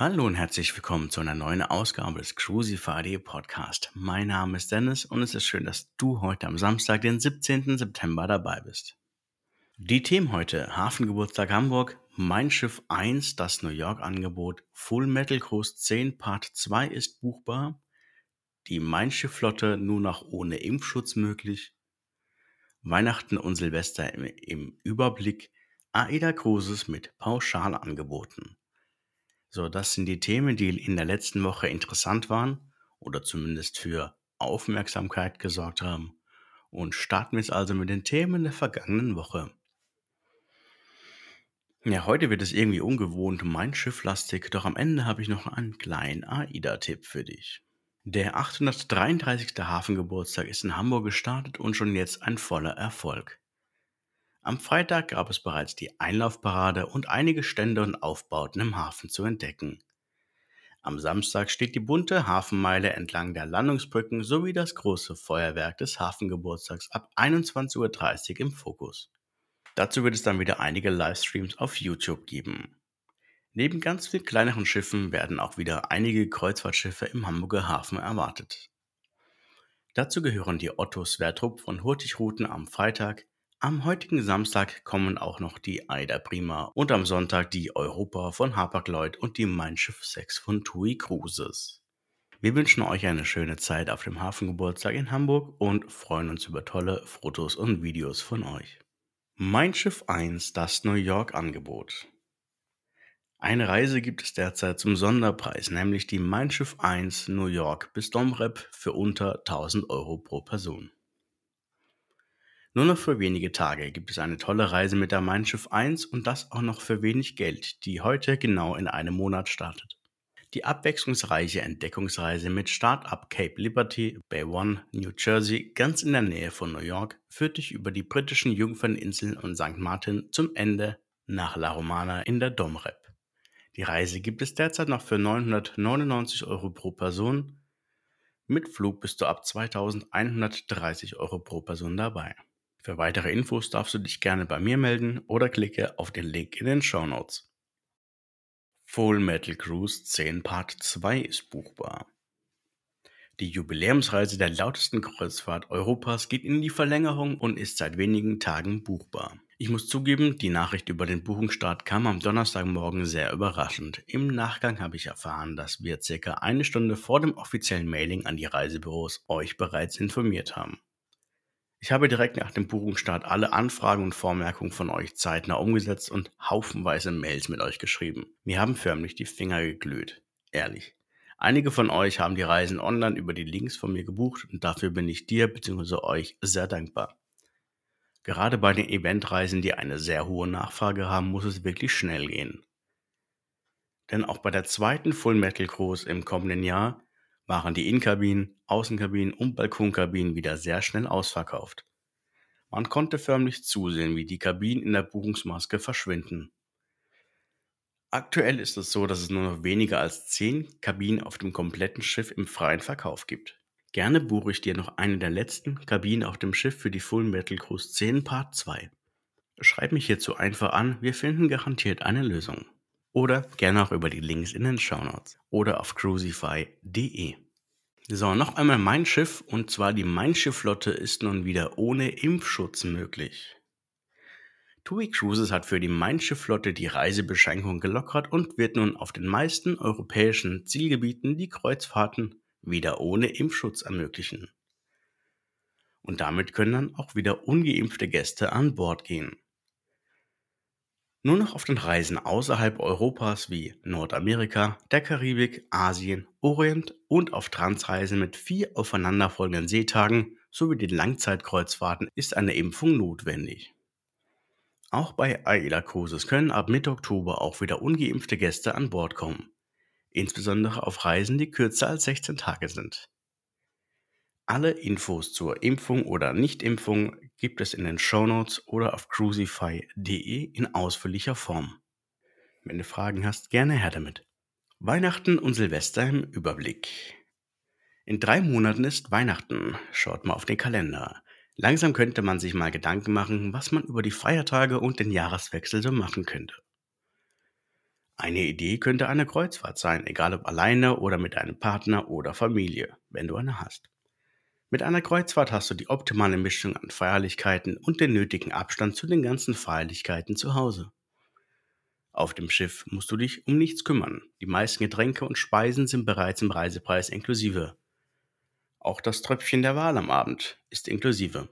Hallo und herzlich willkommen zu einer neuen Ausgabe des Crucify Podcast. Mein Name ist Dennis und es ist schön, dass du heute am Samstag, den 17. September dabei bist. Die Themen heute: Hafengeburtstag Hamburg, Mein Schiff 1, das New York Angebot, Full Metal Cruise 10 Part 2 ist buchbar, die Mein Schiff Flotte nur noch ohne Impfschutz möglich, Weihnachten und Silvester im, im Überblick, AIDA Cruises mit Pauschalangeboten. So, das sind die Themen, die in der letzten Woche interessant waren oder zumindest für Aufmerksamkeit gesorgt haben. Und starten wir jetzt also mit den Themen der vergangenen Woche. Ja, heute wird es irgendwie ungewohnt mein Schifflastig, doch am Ende habe ich noch einen kleinen AIDA-Tipp für dich. Der 833. Hafengeburtstag ist in Hamburg gestartet und schon jetzt ein voller Erfolg. Am Freitag gab es bereits die Einlaufparade und einige Stände und Aufbauten im Hafen zu entdecken. Am Samstag steht die bunte Hafenmeile entlang der Landungsbrücken sowie das große Feuerwerk des Hafengeburtstags ab 21.30 Uhr im Fokus. Dazu wird es dann wieder einige Livestreams auf YouTube geben. Neben ganz vielen kleineren Schiffen werden auch wieder einige Kreuzfahrtschiffe im Hamburger Hafen erwartet. Dazu gehören die Otto Sverdrup von Hurtigruten am Freitag, am heutigen Samstag kommen auch noch die Aida Prima und am Sonntag die Europa von Hapag-Lloyd und die Mein Schiff 6 von TUI Cruises. Wir wünschen euch eine schöne Zeit auf dem Hafengeburtstag in Hamburg und freuen uns über tolle Fotos und Videos von euch. Mein Schiff 1, das New York Angebot. Eine Reise gibt es derzeit zum Sonderpreis, nämlich die Mein Schiff 1 New York bis Domrep für unter 1000 Euro pro Person. Nur noch für wenige Tage gibt es eine tolle Reise mit der Mein Schiff 1 und das auch noch für wenig Geld, die heute genau in einem Monat startet. Die abwechslungsreiche Entdeckungsreise mit Start ab Cape Liberty, Bay One, New Jersey, ganz in der Nähe von New York, führt dich über die britischen Jungferninseln und St. Martin zum Ende nach La Romana in der Domrep. Die Reise gibt es derzeit noch für 999 Euro pro Person. Mit Flug bist du ab 2130 Euro pro Person dabei. Für weitere Infos darfst du dich gerne bei mir melden oder klicke auf den Link in den Show Notes. Full Metal Cruise 10 Part 2 ist buchbar. Die Jubiläumsreise der lautesten Kreuzfahrt Europas geht in die Verlängerung und ist seit wenigen Tagen buchbar. Ich muss zugeben, die Nachricht über den Buchungsstart kam am Donnerstagmorgen sehr überraschend. Im Nachgang habe ich erfahren, dass wir circa eine Stunde vor dem offiziellen Mailing an die Reisebüros euch bereits informiert haben. Ich habe direkt nach dem Buchungsstart alle Anfragen und Vormerkungen von euch zeitnah umgesetzt und haufenweise Mails mit euch geschrieben. Mir haben förmlich die Finger geglüht. Ehrlich. Einige von euch haben die Reisen online über die Links von mir gebucht und dafür bin ich dir bzw. euch sehr dankbar. Gerade bei den Eventreisen, die eine sehr hohe Nachfrage haben, muss es wirklich schnell gehen. Denn auch bei der zweiten Full Metal Cruise im kommenden Jahr waren die Innenkabinen, Außenkabinen und Balkonkabinen wieder sehr schnell ausverkauft. Man konnte förmlich zusehen, wie die Kabinen in der Buchungsmaske verschwinden. Aktuell ist es so, dass es nur noch weniger als 10 Kabinen auf dem kompletten Schiff im freien Verkauf gibt. Gerne buche ich dir noch eine der letzten Kabinen auf dem Schiff für die Full Metal Cruise 10 Part 2. Schreib mich hierzu einfach an, wir finden garantiert eine Lösung. Oder gerne auch über die Links in den Show Notes oder auf crucify.de. So, noch einmal mein Schiff und zwar die Mein Schiff-Flotte ist nun wieder ohne Impfschutz möglich. TUI Cruises hat für die Mein Schiff-Flotte die Reisebeschränkung gelockert und wird nun auf den meisten europäischen Zielgebieten die Kreuzfahrten wieder ohne Impfschutz ermöglichen. Und damit können dann auch wieder ungeimpfte Gäste an Bord gehen. Nur noch auf den Reisen außerhalb Europas wie Nordamerika, der Karibik, Asien, Orient und auf Transreisen mit vier aufeinanderfolgenden Seetagen sowie den Langzeitkreuzfahrten ist eine Impfung notwendig. Auch bei AIDA Cruises können ab Mitte Oktober auch wieder ungeimpfte Gäste an Bord kommen, insbesondere auf Reisen, die kürzer als 16 Tage sind. Alle Infos zur Impfung oder Nichtimpfung gibt es in den Shownotes oder auf crucify.de in ausführlicher Form. Wenn du Fragen hast, gerne her damit. Weihnachten und Silvester im Überblick. In drei Monaten ist Weihnachten. Schaut mal auf den Kalender. Langsam könnte man sich mal Gedanken machen, was man über die Feiertage und den Jahreswechsel so machen könnte. Eine Idee könnte eine Kreuzfahrt sein, egal ob alleine oder mit einem Partner oder Familie, wenn du eine hast. Mit einer Kreuzfahrt hast du die optimale Mischung an Feierlichkeiten und den nötigen Abstand zu den ganzen Feierlichkeiten zu Hause. Auf dem Schiff musst du dich um nichts kümmern. Die meisten Getränke und Speisen sind bereits im Reisepreis inklusive. Auch das Tröpfchen der Wahl am Abend ist inklusive.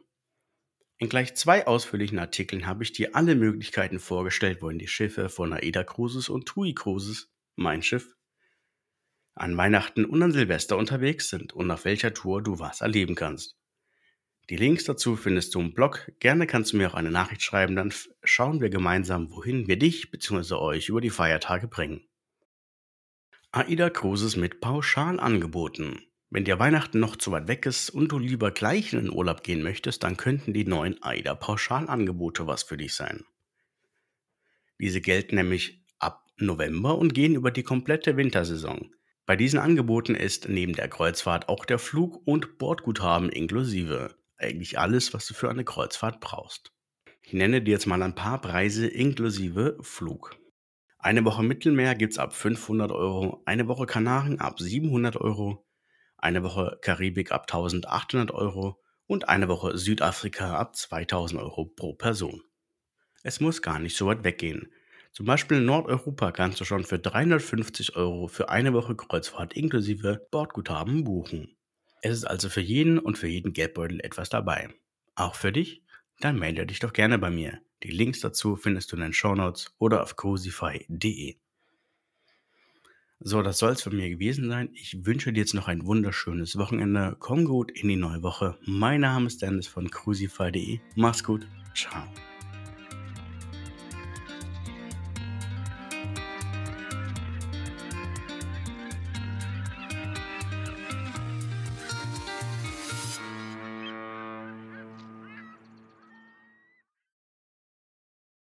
In gleich zwei ausführlichen Artikeln habe ich dir alle Möglichkeiten vorgestellt, wohin die Schiffe von AIDA Cruises und TUI Cruises, mein Schiff, an Weihnachten und an Silvester unterwegs sind und auf welcher Tour du was erleben kannst. Die Links dazu findest du im Blog. Gerne kannst du mir auch eine Nachricht schreiben, dann schauen wir gemeinsam, wohin wir dich bzw. euch über die Feiertage bringen. AIDA Cruises mit Pauschalangeboten. Wenn dir Weihnachten noch zu weit weg ist und du lieber gleich in den Urlaub gehen möchtest, dann könnten die neuen AIDA Pauschalangebote was für dich sein. Diese gelten nämlich ab November und gehen über die komplette Wintersaison. Bei diesen Angeboten ist neben der Kreuzfahrt auch der Flug- und Bordguthaben inklusive eigentlich alles, was du für eine Kreuzfahrt brauchst. Ich nenne dir jetzt mal ein paar Preise inklusive Flug. Eine Woche Mittelmeer gibt es ab 500 Euro, eine Woche Kanaren ab 700 Euro, eine Woche Karibik ab 1800 Euro und eine Woche Südafrika ab 2000 Euro pro Person. Es muss gar nicht so weit weggehen. Zum Beispiel in Nordeuropa kannst du schon für 350 Euro für eine Woche Kreuzfahrt inklusive Bordguthaben buchen. Es ist also für jeden und für jeden Geldbeutel etwas dabei. Auch für dich? Dann melde dich doch gerne bei mir. Die Links dazu findest du in den Shownotes oder auf crucify.de. So, das soll es von mir gewesen sein. Ich wünsche dir jetzt noch ein wunderschönes Wochenende. Komm gut in die neue Woche. Mein Name ist Dennis von crucify.de. Mach's gut. Ciao.